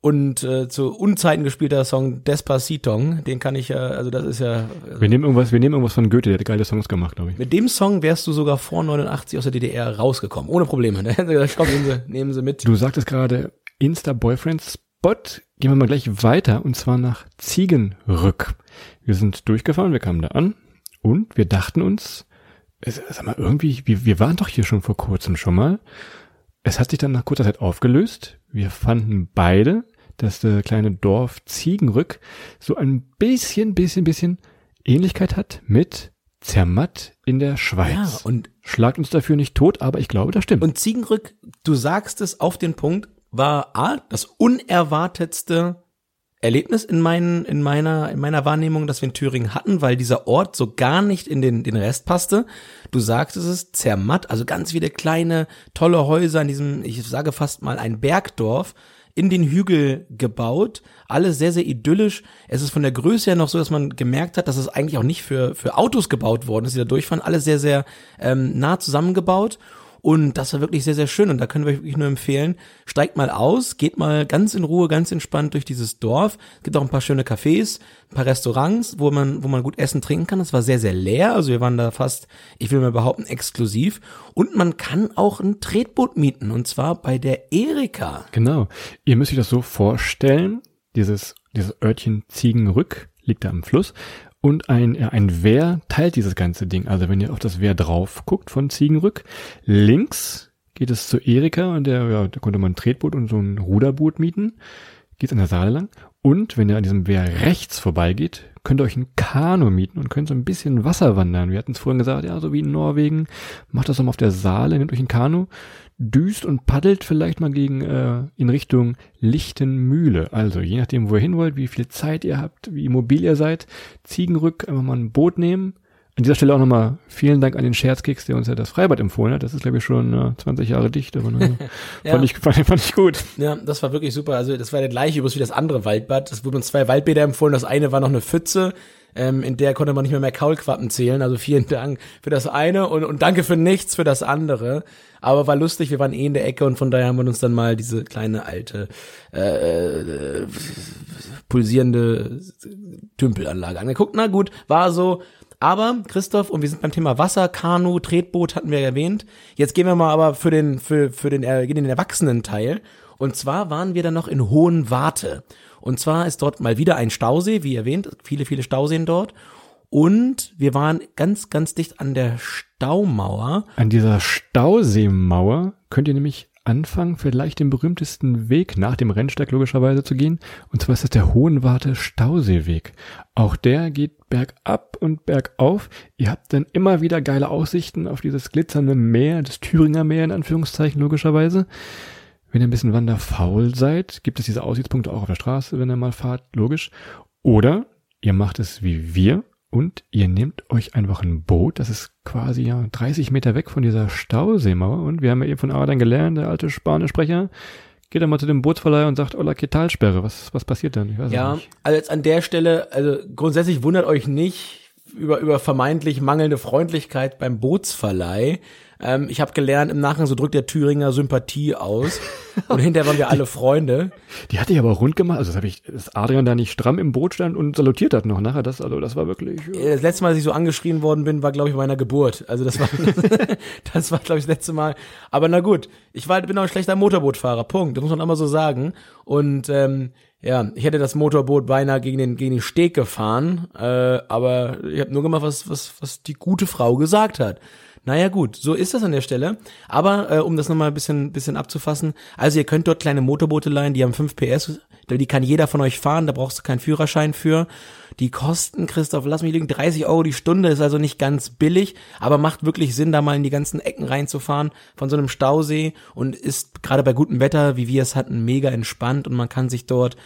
und äh, zu Unzeiten gespielter Song Despacito, den kann ich ja, also das ist ja, Wir nehmen irgendwas, wir nehmen irgendwas von Goethe, der hat geile Songs gemacht, glaube ich. mit dem Song wärst du sogar vor 89 aus der DDR rausgekommen, ohne Probleme. Sie gesagt, komm, nehmen sie, nehmen sie mit. Du sagtest gerade Insta-Boyfriend-Spot. Gehen wir mal gleich weiter und zwar nach Ziegenrück. Wir sind durchgefahren, wir kamen da an und wir dachten uns, sag mal, irgendwie, wir, wir waren doch hier schon vor kurzem schon mal. Es hat sich dann nach kurzer Zeit aufgelöst. Wir fanden beide, dass das kleine Dorf Ziegenrück so ein bisschen, bisschen, bisschen Ähnlichkeit hat mit Zermatt in der Schweiz. Ja, und Schlagt uns dafür nicht tot, aber ich glaube, das stimmt. Und Ziegenrück, du sagst es auf den Punkt, war A, das unerwartetste Erlebnis in, meinen, in, meiner, in meiner Wahrnehmung, das wir in Thüringen hatten, weil dieser Ort so gar nicht in den, den Rest passte. Du sagtest es, Zermatt, also ganz viele kleine, tolle Häuser in diesem, ich sage fast mal ein Bergdorf, in den Hügel gebaut, alles sehr, sehr idyllisch. Es ist von der Größe her noch so, dass man gemerkt hat, dass es eigentlich auch nicht für, für Autos gebaut worden ist, die da durchfahren. Alles sehr, sehr ähm, nah zusammengebaut. Und das war wirklich sehr, sehr schön. Und da können wir euch wirklich nur empfehlen, steigt mal aus, geht mal ganz in Ruhe, ganz entspannt durch dieses Dorf. Es gibt auch ein paar schöne Cafés, ein paar Restaurants, wo man, wo man gut essen, trinken kann. Es war sehr, sehr leer. Also wir waren da fast, ich will mal behaupten, exklusiv. Und man kann auch ein Tretboot mieten. Und zwar bei der Erika. Genau. Ihr müsst euch das so vorstellen, dieses, dieses Örtchen Ziegenrück liegt da am Fluss und ein, ja, ein Wehr teilt dieses ganze Ding. Also wenn ihr auf das Wehr drauf guckt von Ziegenrück, links geht es zu Erika und der, ja, da konnte man ein Tretboot und so ein Ruderboot mieten. Geht an der Saale lang. Und wenn ihr an diesem Wehr rechts vorbeigeht, könnt ihr euch ein Kanu mieten und könnt so ein bisschen Wasser wandern. Wir hatten es vorhin gesagt, ja, so wie in Norwegen. Macht das doch mal auf der Saale, nehmt euch ein Kanu, düst und paddelt vielleicht mal gegen äh, in Richtung Lichtenmühle. Also je nachdem, wo ihr hin wollt, wie viel Zeit ihr habt, wie mobil ihr seid, Ziegenrück einfach mal ein Boot nehmen. An dieser Stelle auch nochmal vielen Dank an den Scherzkeks, der uns ja das Freibad empfohlen hat. Das ist, glaube ich, schon äh, 20 Jahre dicht, aber naja, Ja. fand, ich, fand, fand ich gut. Ja, das war wirklich super. Also das war der gleiche übrigens wie das andere Waldbad. Es wurden uns zwei Waldbäder empfohlen. Das eine war noch eine Pfütze, ähm, in der konnte man nicht mehr mehr Kaulquappen zählen. Also vielen Dank für das eine und, und danke für nichts für das andere. Aber war lustig, wir waren eh in der Ecke und von daher haben wir uns dann mal diese kleine alte äh, äh, pulsierende Tümpelanlage angeguckt. Na gut, war so. Aber, Christoph, und wir sind beim Thema Wasser, Kanu, Tretboot hatten wir erwähnt. Jetzt gehen wir mal aber für den, für, für den, äh, den Erwachsenen-Teil. Und zwar waren wir dann noch in Hohenwarte. Und zwar ist dort mal wieder ein Stausee, wie erwähnt, viele, viele Stauseen dort. Und wir waren ganz, ganz dicht an der Staumauer. An dieser Stauseemauer könnt ihr nämlich anfangen, vielleicht den berühmtesten Weg nach dem Rennsteig logischerweise zu gehen. Und zwar ist das der Hohenwarte Stauseeweg. Auch der geht bergab und bergauf. Ihr habt dann immer wieder geile Aussichten auf dieses glitzernde Meer, das Thüringer Meer in Anführungszeichen logischerweise. Wenn ihr ein bisschen wanderfaul seid, gibt es diese Aussichtspunkte auch auf der Straße, wenn ihr mal fahrt, logisch. Oder ihr macht es wie wir und ihr nehmt euch einfach ein Boot, das ist quasi ja 30 Meter weg von dieser Stauseemauer. Und wir haben ja eben von Adam gelernt, der alte Spanischsprecher, geht dann mal zu dem Bootsverleiher und sagt, Hola, ¿qué tal, Sperre? Was, was passiert denn? Ich weiß es Ja, also jetzt an der Stelle, also grundsätzlich wundert euch nicht über, über vermeintlich mangelnde Freundlichkeit beim Bootsverleih. Ähm, ich habe gelernt, im Nachgang so drückt der Thüringer Sympathie aus. Und hinterher waren wir alle Freunde. Die hatte ich aber rund gemacht. Also das habe ich, dass Adrian da nicht stramm im Boot stand und salutiert hat noch nachher. Das, also das war wirklich. äh, Das letzte Mal, dass ich so angeschrien worden bin, war, glaube ich, bei meiner Geburt. Also das war, das war, glaube ich, das letzte Mal. Aber na gut, ich war, bin auch ein schlechter Motorbootfahrer. Punkt. Das muss man immer so sagen. Und ähm, ja, ich hätte das Motorboot beinahe gegen den gegen den Steg gefahren, äh, aber ich habe nur gemacht, was was was die gute Frau gesagt hat. Naja gut, so ist das an der Stelle. Aber äh, um das nochmal ein bisschen, bisschen abzufassen, also ihr könnt dort kleine Motorboote leihen, die haben 5 PS, Die kann jeder von euch fahren, da brauchst du keinen Führerschein für. Die kosten, Christoph, lass mich liegen, 30 Euro die Stunde, ist also nicht ganz billig, aber macht wirklich Sinn, da mal in die ganzen Ecken reinzufahren von so einem Stausee und ist gerade bei gutem Wetter, wie wir es hatten, mega entspannt und man kann sich dort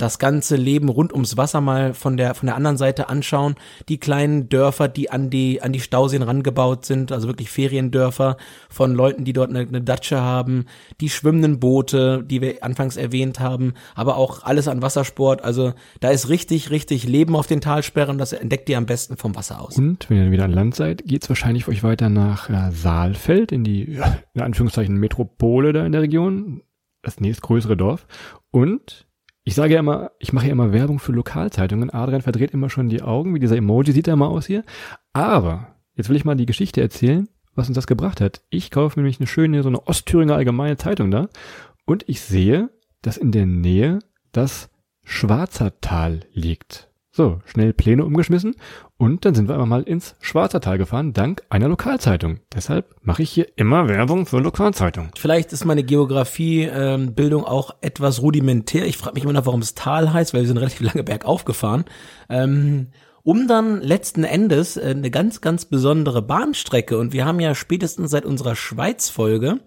das ganze Leben rund ums Wasser mal von der von der anderen Seite anschauen. Die kleinen Dörfer, die an die an die Stauseen rangebaut sind, also wirklich Feriendörfer von Leuten, die dort eine, eine Datsche haben, die schwimmenden Boote, die wir anfangs erwähnt haben, aber auch alles an Wassersport. Also da ist richtig richtig Leben auf den Talsperren. Das entdeckt ihr am besten vom Wasser aus. Und wenn ihr dann wieder an Land seid, geht's wahrscheinlich für euch weiter nach äh, Saalfeld in die in Anführungszeichen Metropole da in der Region, das nächstgrößere Dorf und ich sage ja immer, ich mache ja immer Werbung für Lokalzeitungen. Adrian verdreht immer schon die Augen, wie dieser Emoji sieht er mal aus hier. Aber jetzt will ich mal die Geschichte erzählen, was uns das gebracht hat. Ich kaufe nämlich eine schöne, so eine Ostthüringer Allgemeine Zeitung da und ich sehe, dass in der Nähe das Schwarzertal liegt. So, schnell Pläne umgeschmissen und dann sind wir einfach mal ins Schwarzertal gefahren, dank einer Lokalzeitung. Deshalb mache ich hier immer Werbung für Lokalzeitung. Vielleicht ist meine Geografiebildung ähm, auch etwas rudimentär. Ich frage mich immer noch, warum es Tal heißt, weil wir sind relativ lange bergauf gefahren. Ähm, um dann letzten Endes äh, eine ganz, ganz besondere Bahnstrecke und wir haben ja spätestens seit unserer Schweiz-Folge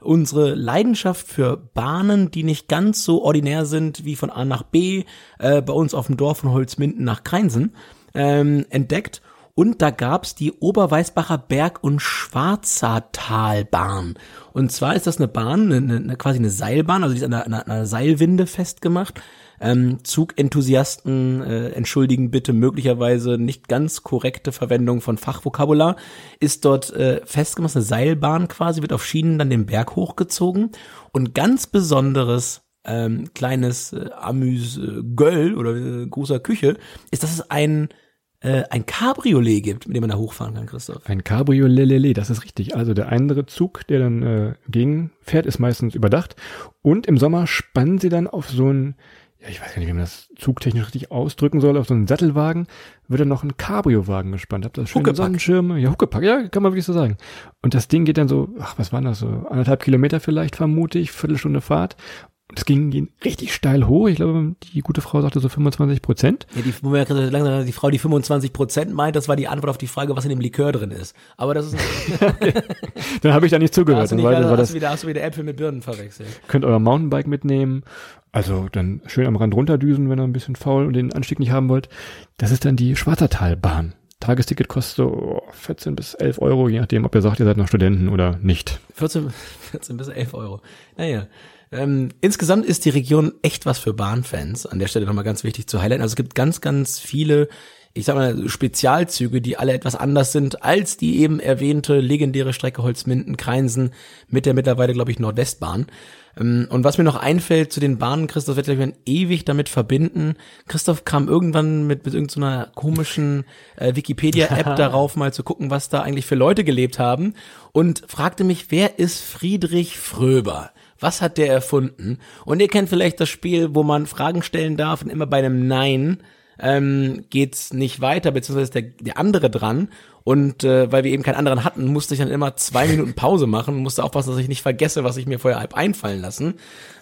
unsere Leidenschaft für Bahnen, die nicht ganz so ordinär sind wie von A nach B, äh, bei uns auf dem Dorf von Holzminden nach Kreinsen, ähm, entdeckt. Und da gab's die Oberweißbacher Berg- und Schwarzertalbahn. Und zwar ist das eine Bahn, eine, eine, quasi eine Seilbahn, also die ist an einer, einer Seilwinde festgemacht. Ähm, Zugenthusiasten äh, entschuldigen bitte möglicherweise nicht ganz korrekte Verwendung von Fachvokabular. Ist dort äh, festgemacht, eine Seilbahn quasi, wird auf Schienen dann den Berg hochgezogen. Und ganz besonderes ähm, kleines äh, Amüs-Göll oder äh, großer Küche ist, dass es ein äh, ein Cabriolet gibt, mit dem man da hochfahren kann, Christoph. Ein Cabriolet, das ist richtig. Also der andere Zug, der dann äh, gegenfährt, ist meistens überdacht. Und im Sommer spannen sie dann auf so ein ja, ich weiß gar nicht, wie man das zugtechnisch richtig ausdrücken soll, auf so einen Sattelwagen wird dann noch ein Cabrio-Wagen gespannt. Habt ihr das schöne Sonnenschirme? Ja, Huckepack, ja, kann man wirklich so sagen. Und das Ding geht dann so, ach, was waren das so, anderthalb Kilometer vielleicht, vermute ich, Viertelstunde Fahrt. Und es ging, richtig steil hoch. Ich glaube, die gute Frau sagte so 25 Prozent. Ja, die, langsam, die Frau, die 25 Prozent meint, das war die Antwort auf die Frage, was in dem Likör drin ist. Aber das ist. dann habe ich da nicht zugehört. Hast du, nicht, weil, hast, du wieder, hast du wieder Äpfel mit Birnen verwechselt. Könnt euer Mountainbike mitnehmen. Also dann schön am Rand runterdüsen, wenn ihr ein bisschen faul und den Anstieg nicht haben wollt. Das ist dann die Schwarzertalbahn. Tagesticket kostet so 14 bis 11 Euro, je nachdem, ob ihr sagt, ihr seid noch Studenten oder nicht. 14, 14 bis 11 Euro. Naja. Ähm, insgesamt ist die Region echt was für Bahnfans. An der Stelle nochmal ganz wichtig zu highlighten. Also es gibt ganz, ganz viele, ich sag mal, Spezialzüge, die alle etwas anders sind als die eben erwähnte legendäre Strecke Holzminden-Kreinsen mit der mittlerweile, glaube ich, Nordwestbahn. Ähm, und was mir noch einfällt zu den Bahnen, Christoph wird gleich ewig damit verbinden. Christoph kam irgendwann mit, mit irgendeiner so komischen äh, Wikipedia-App darauf, mal zu gucken, was da eigentlich für Leute gelebt haben und fragte mich, wer ist Friedrich Fröber? Was hat der erfunden? Und ihr kennt vielleicht das Spiel, wo man Fragen stellen darf und immer bei einem Nein ähm, geht's nicht weiter, beziehungsweise der, der andere dran. Und äh, weil wir eben keinen anderen hatten, musste ich dann immer zwei Minuten Pause machen musste aufpassen, dass ich nicht vergesse, was ich mir vorher halb einfallen lassen.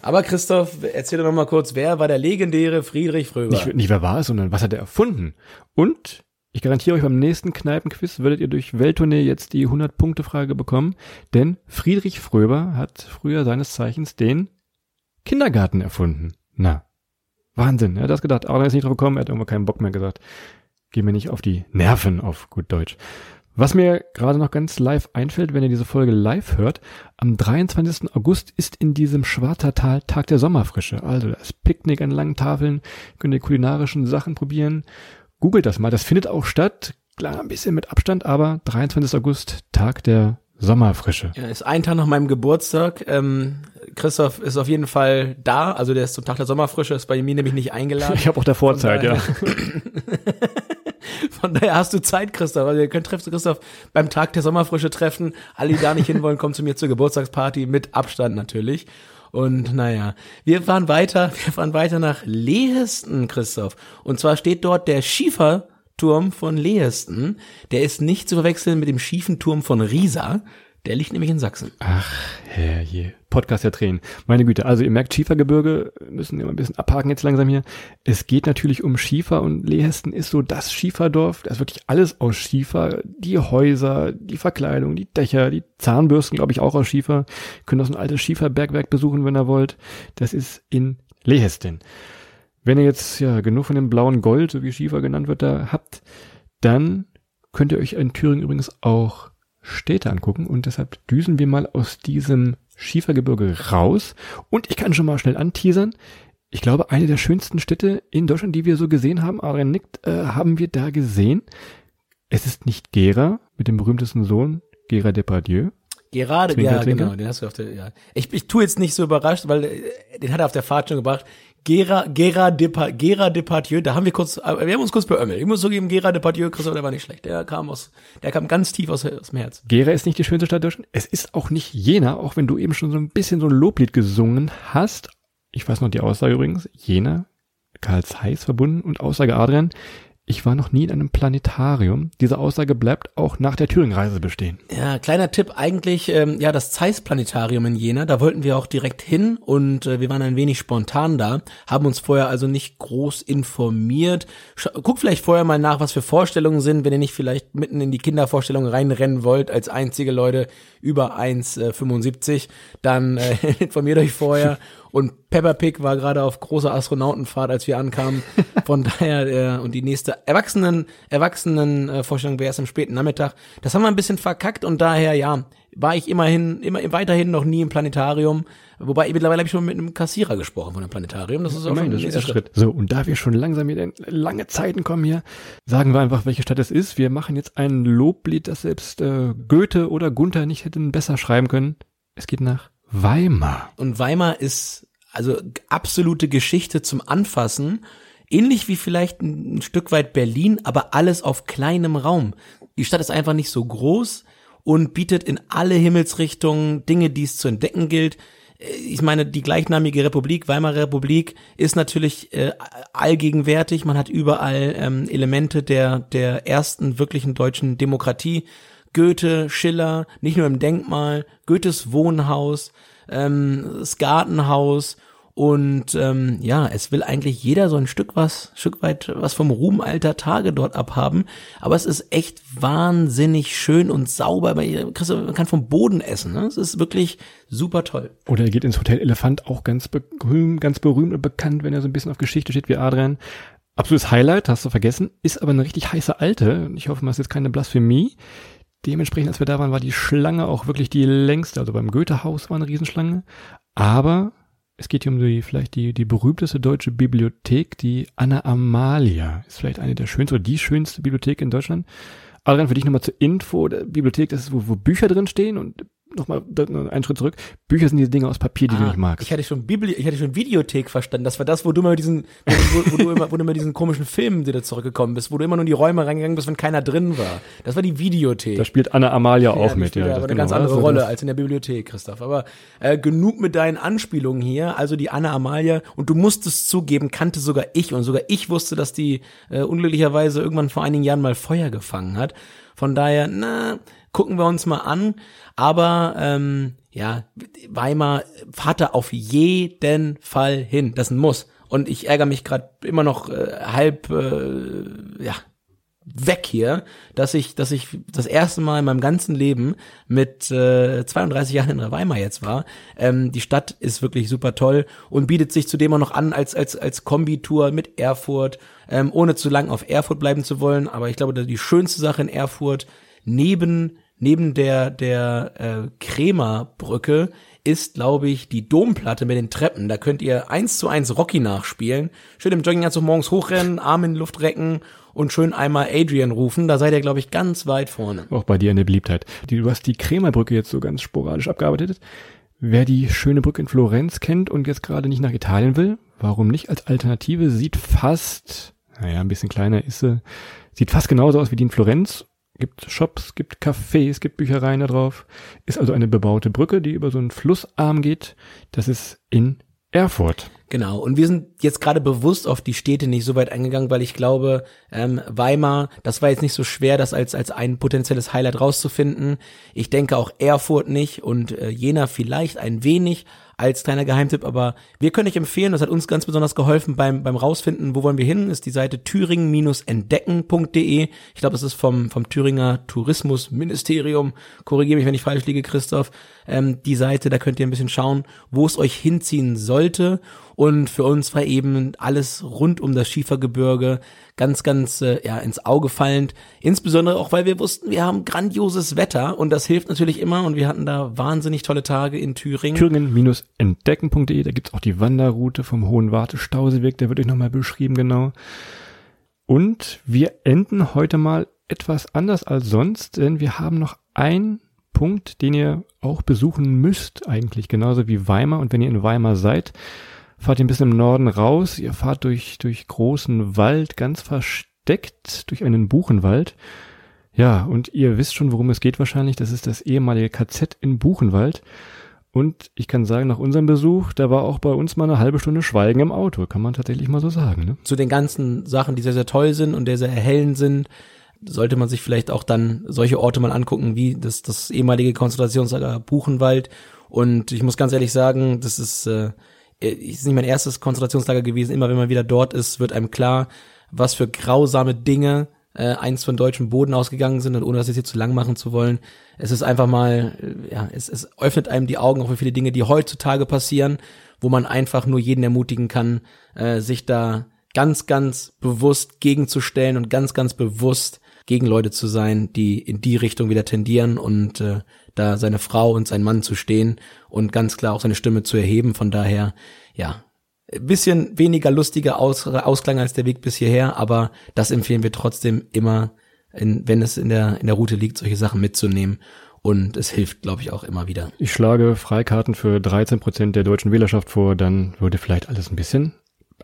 Aber Christoph, erzähl doch noch mal kurz, wer war der legendäre Friedrich Fröber? Nicht, nicht wer war es, sondern was hat er erfunden? Und ich garantiere euch, beim nächsten Kneipenquiz werdet ihr durch Welttournee jetzt die 100-Punkte-Frage bekommen, denn Friedrich Fröber hat früher seines Zeichens den Kindergarten erfunden. Na, Wahnsinn, er hat das gedacht, aber er ist nicht drauf gekommen, er hat irgendwo keinen Bock mehr gesagt. Geh mir nicht auf die Nerven, auf gut Deutsch. Was mir gerade noch ganz live einfällt, wenn ihr diese Folge live hört, am 23. August ist in diesem Schwarzertal Tag der Sommerfrische. Also das Picknick an langen Tafeln, könnt ihr kulinarischen Sachen probieren Googelt das mal, das findet auch statt. Klar, ein bisschen mit Abstand, aber 23. August, Tag der Sommerfrische. Ja, ist ein Tag nach meinem Geburtstag. Ähm, Christoph ist auf jeden Fall da, also der ist zum Tag der Sommerfrische, ist bei mir nämlich nicht eingeladen. Ich habe auch der Vorzeit, ja. Von daher hast du Zeit, Christoph. Also ihr könnt treffen, Christoph, beim Tag der Sommerfrische treffen. Alle, die da nicht hinwollen, kommen zu mir zur Geburtstagsparty mit Abstand natürlich. Und naja, wir fahren weiter, wir fahren weiter nach Lehesten, Christoph. Und zwar steht dort der Schieferturm von Lehesten. Der ist nicht zu verwechseln mit dem schiefen Turm von Riesa. Der liegt nämlich in Sachsen. Ach, herrje. Podcast der Tränen. Meine Güte, also ihr merkt, Schiefergebirge müssen immer ein bisschen abhaken jetzt langsam hier. Es geht natürlich um Schiefer und Lehesten ist so das Schieferdorf. Da ist wirklich alles aus Schiefer. Die Häuser, die Verkleidung, die Dächer, die Zahnbürsten, glaube ich, auch aus Schiefer. Ihr könnt auch so ein altes Schieferbergwerk besuchen, wenn ihr wollt. Das ist in Lehesten. Wenn ihr jetzt ja genug von dem blauen Gold, so wie Schiefer genannt wird, da habt, dann könnt ihr euch in Thüringen übrigens auch Städte angucken und deshalb düsen wir mal aus diesem Schiefergebirge raus und ich kann schon mal schnell anteasern. Ich glaube, eine der schönsten Städte in Deutschland, die wir so gesehen haben, Adrian nickt, äh, haben wir da gesehen. Es ist nicht Gera mit dem berühmtesten Sohn, Gera Depardieu. Gerade, Zwinker, ja, Zwinker. genau, den hast du auf der, ja. Ich, ich tue jetzt nicht so überrascht, weil äh, den hat er auf der Fahrt schon gebracht. Gera, Gera, Depa, Gera Depardieu, da haben wir kurz, äh, wir haben uns kurz beömmelt. Ich muss zugeben, Gera Depardieu, Christoph, der war nicht schlecht. Der kam aus, der kam ganz tief aus, aus dem Herz. Gera ist nicht die schönste Stadt Deutschlands. Es ist auch nicht Jena, auch wenn du eben schon so ein bisschen so ein Loblied gesungen hast. Ich weiß noch die Aussage übrigens. Jena, Karl Zeiss verbunden und Aussage Adrian. Ich war noch nie in einem Planetarium. Diese Aussage bleibt auch nach der Thüringen-Reise bestehen. Ja, kleiner Tipp eigentlich, ähm, ja, das Zeiss Planetarium in Jena, da wollten wir auch direkt hin und äh, wir waren ein wenig spontan da, haben uns vorher also nicht groß informiert. Sch guck vielleicht vorher mal nach, was für Vorstellungen sind, wenn ihr nicht vielleicht mitten in die Kindervorstellung reinrennen wollt, als einzige Leute über 1,75, dann äh, informiert euch vorher. Und Peppa Pig war gerade auf großer Astronautenfahrt, als wir ankamen. Von daher, äh, und die nächste Erwachsenen, Erwachsenen äh, Vorstellung wäre erst am späten Nachmittag. Das haben wir ein bisschen verkackt und daher, ja, war ich immerhin, immer weiterhin noch nie im Planetarium. Wobei, mittlerweile habe ich schon mit einem Kassierer gesprochen von dem Planetarium. Das ist auch schon ein Schritt. Schritt. So, und da wir schon langsam wieder in lange Zeiten kommen hier, sagen wir einfach, welche Stadt es ist. Wir machen jetzt ein Loblied, das selbst äh, Goethe oder Gunther nicht hätten besser schreiben können. Es geht nach Weimar. Und Weimar ist also absolute Geschichte zum Anfassen. Ähnlich wie vielleicht ein, Stück weit Berlin, aber alles auf kleinem Raum. Die Stadt ist einfach nicht so groß und bietet in alle Himmelsrichtungen Dinge, die es zu entdecken gilt. Äh, Ich meine, die gleichnamige Republik, Weimarer Republik, ist natürlich äh, allgegenwärtig. Man hat überall ähm, Elemente der, der ersten wirklichen deutschen Demokratie. Goethe, Schiller, nicht nur im Denkmal, Goethes Wohnhaus, ähm, das Gartenhaus und ähm, ja, es will eigentlich jeder so ein Stück was, Stück weit was vom Ruhm alter Tage dort abhaben. Aber es ist echt wahnsinnig schön und sauber. Man kann vom Boden essen. Ne? Es ist wirklich super toll. Oder er geht ins Hotel Elefant, auch ganz berühmt, ganz berühmt und bekannt, wenn er so ein bisschen auf Geschichte steht wie Adrian. Absolutes Highlight, hast du vergessen, ist aber eine richtig heiße Alte. Ich hoffe mal, es ist jetzt keine Blasphemie. Dementsprechend, als wir da waren, war die Schlange auch wirklich die längste. Also beim Goethehaus war eine Riesenschlange. Aber es geht hier um die, vielleicht die, die berühmteste deutsche Bibliothek, die Anna Amalia. Ist vielleicht eine der schönsten oder die schönste Bibliothek in Deutschland. Adrian, für dich nochmal zur Info. Bibliothek, das ist, wo, wo Bücher drin stehen und nochmal einen Schritt zurück. Bücher sind diese Dinge aus Papier, die du nicht magst. Ah, Ich hatte schon Bibli ich hatte schon Videothek verstanden. Das war das, wo du immer diesen, wo, wo, du immer, wo du immer diesen komischen Film wieder zurückgekommen bist, wo du immer nur in die Räume reingegangen bist, wenn keiner drin war. Das war die Videothek. da spielt Anna Amalia auch die mit, ja. aber eine genau. ganz andere Also Rolle als in der Bibliothek, Christoph. Aber äh, genug mit deinen Anspielungen hier. Also die Anna Amalia und du musstest zugeben, kannte sogar ich und sogar ich wusste, dass die äh, unglücklicherweise irgendwann vor einigen Jahren mal Feuer gefangen hat. Von daher, na, gucken wir uns mal an. Aber ähm, ja, Weimar fahrt da auf jeden Fall hin. Das ist ein Muss. Und ich ärgere mich gerade immer noch äh, halb, äh, ja, weg hier, dass ich, dass ich das erste Mal in meinem ganzen Leben mit äh, 32 Jahren in Weimar jetzt war. Ähm, die Stadt ist wirklich super toll und bietet sich zudem auch noch an als als als Kombitour mit Erfurt, ähm, ohne zu lang auf Erfurt bleiben zu wollen. Aber ich glaube, die schönste Sache in Erfurt neben neben der der äh, Krämerbrücke ist, glaube ich, die Domplatte mit den Treppen. Da könnt ihr eins zu eins Rocky nachspielen. Schön im Jogginganzug morgens hochrennen, Arme in die Luft recken und schön einmal Adrian rufen. Da seid ihr, glaube ich, ganz weit vorne. Auch bei dir eine Beliebtheit. Du hast die Krämerbrücke jetzt so ganz sporadisch abgearbeitet. Wer die schöne Brücke in Florenz kennt und jetzt gerade nicht nach Italien will, warum nicht als Alternative, sieht fast, naja, ein bisschen kleiner ist sie, sieht fast genauso aus wie die in Florenz. Gibt Shops, gibt Cafés, gibt Büchereien da drauf. Ist also eine bebaute Brücke, die über so einen Flussarm geht. Das ist in Erfurt. Genau, und wir sind jetzt gerade bewusst auf die Städte nicht so weit eingegangen, weil ich glaube, ähm, Weimar, das war jetzt nicht so schwer, das als, als ein potenzielles Highlight rauszufinden. Ich denke auch Erfurt nicht und äh, Jena vielleicht ein wenig, als kleiner Geheimtipp, aber wir können euch empfehlen, das hat uns ganz besonders geholfen beim, beim rausfinden, wo wollen wir hin, ist die Seite thüringen-entdecken.de. Ich glaube, das ist vom, vom Thüringer Tourismusministerium. Korrigiere mich, wenn ich falsch liege, Christoph. Ähm, die Seite, da könnt ihr ein bisschen schauen, wo es euch hinziehen sollte. Und für uns war eben alles rund um das Schiefergebirge ganz, ganz äh, ja, ins Auge fallend. Insbesondere auch, weil wir wussten, wir haben grandioses Wetter und das hilft natürlich immer. Und wir hatten da wahnsinnig tolle Tage in Thüringen. Thüringen-entdecken.de, da gibt's auch die Wanderroute vom Hohen Warte Stauseweg, der wird euch nochmal beschrieben, genau. Und wir enden heute mal etwas anders als sonst, denn wir haben noch einen Punkt, den ihr auch besuchen müsst, eigentlich genauso wie Weimar. Und wenn ihr in Weimar seid, fahrt ihr ein bisschen im Norden raus, ihr fahrt durch, durch großen Wald, ganz versteckt, durch einen Buchenwald. Ja, und ihr wisst schon, worum es geht wahrscheinlich. Das ist das ehemalige KZ in Buchenwald. Und ich kann sagen, nach unserem Besuch, da war auch bei uns mal eine halbe Stunde Schweigen im Auto, kann man tatsächlich mal so sagen. Ne? Zu den ganzen Sachen, die sehr, sehr toll sind und sehr, sehr erhellend sind, sollte man sich vielleicht auch dann solche Orte mal angucken, wie das, das ehemalige Konzentrationslager Buchenwald. Und ich muss ganz ehrlich sagen, das ist äh, ist nicht mein erstes Konzentrationslager gewesen. Immer wenn man wieder dort ist, wird einem klar, was für grausame Dinge äh, eins von deutschem Boden ausgegangen sind und ohne das jetzt hier zu lang machen zu wollen. Es ist einfach mal, äh, ja, es, es öffnet einem die Augen auch für viele Dinge, die heutzutage passieren, wo man einfach nur jeden ermutigen kann, äh, sich da ganz, ganz bewusst gegenzustellen und ganz, ganz bewusst gegen Leute zu sein, die in die Richtung wieder tendieren und äh, da seine Frau und sein Mann zu stehen und ganz klar auch seine Stimme zu erheben. Von daher, ja, bisschen weniger lustiger Aus Ausklang als der Weg bis hierher, aber das empfehlen wir trotzdem immer, in, wenn es in der, in der Route liegt, solche Sachen mitzunehmen. Und es hilft, glaube ich, auch immer wieder. Ich schlage Freikarten für 13 Prozent der deutschen Wählerschaft vor, dann würde vielleicht alles ein bisschen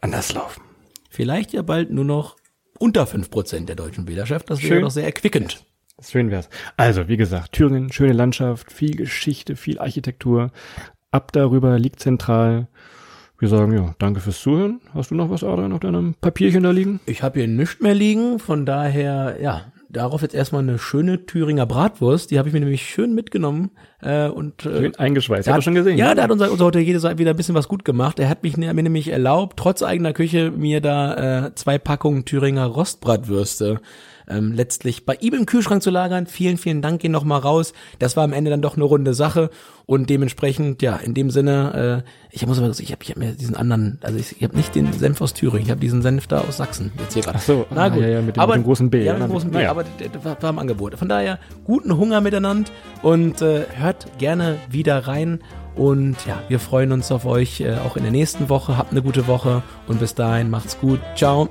anders laufen. Vielleicht ja bald nur noch unter fünf Prozent der deutschen Wählerschaft. Das wäre doch sehr erquickend. Schön wär's. Also, wie gesagt, Thüringen, schöne Landschaft, viel Geschichte, viel Architektur. Ab darüber liegt zentral. Wir sagen ja, danke fürs Zuhören. Hast du noch was, Adrian, auf deinem Papierchen da liegen? Ich habe hier nichts mehr liegen, von daher, ja, darauf jetzt erstmal eine schöne Thüringer Bratwurst. Die habe ich mir nämlich schön mitgenommen äh, und äh, schön eingeschweißt. Hat, schon gesehen. Ja, ne? da hat unser, unser Hotelier wieder ein bisschen was gut gemacht. Er hat mich mir nämlich erlaubt, trotz eigener Küche mir da äh, zwei Packungen Thüringer Rostbratwürste ähm, letztlich bei ihm im Kühlschrank zu lagern. Vielen, vielen Dank, gehen noch mal raus. Das war am Ende dann doch eine runde Sache und dementsprechend, ja, in dem Sinne, äh, ich muss aber ich habe ich hab mir diesen anderen, also ich, ich habe nicht den Senf aus Thüringen, ich habe diesen Senf da aus Sachsen jetzt hier gerade. Ach so, na gut, ja, ja, mit dem, aber, mit dem großen B. Ja, mit dem großen B, ja. aber der, der war, war im Angebot. Von daher guten Hunger miteinander und äh, hört gerne wieder rein. Und ja, wir freuen uns auf euch äh, auch in der nächsten Woche. Habt eine gute Woche und bis dahin macht's gut. Ciao.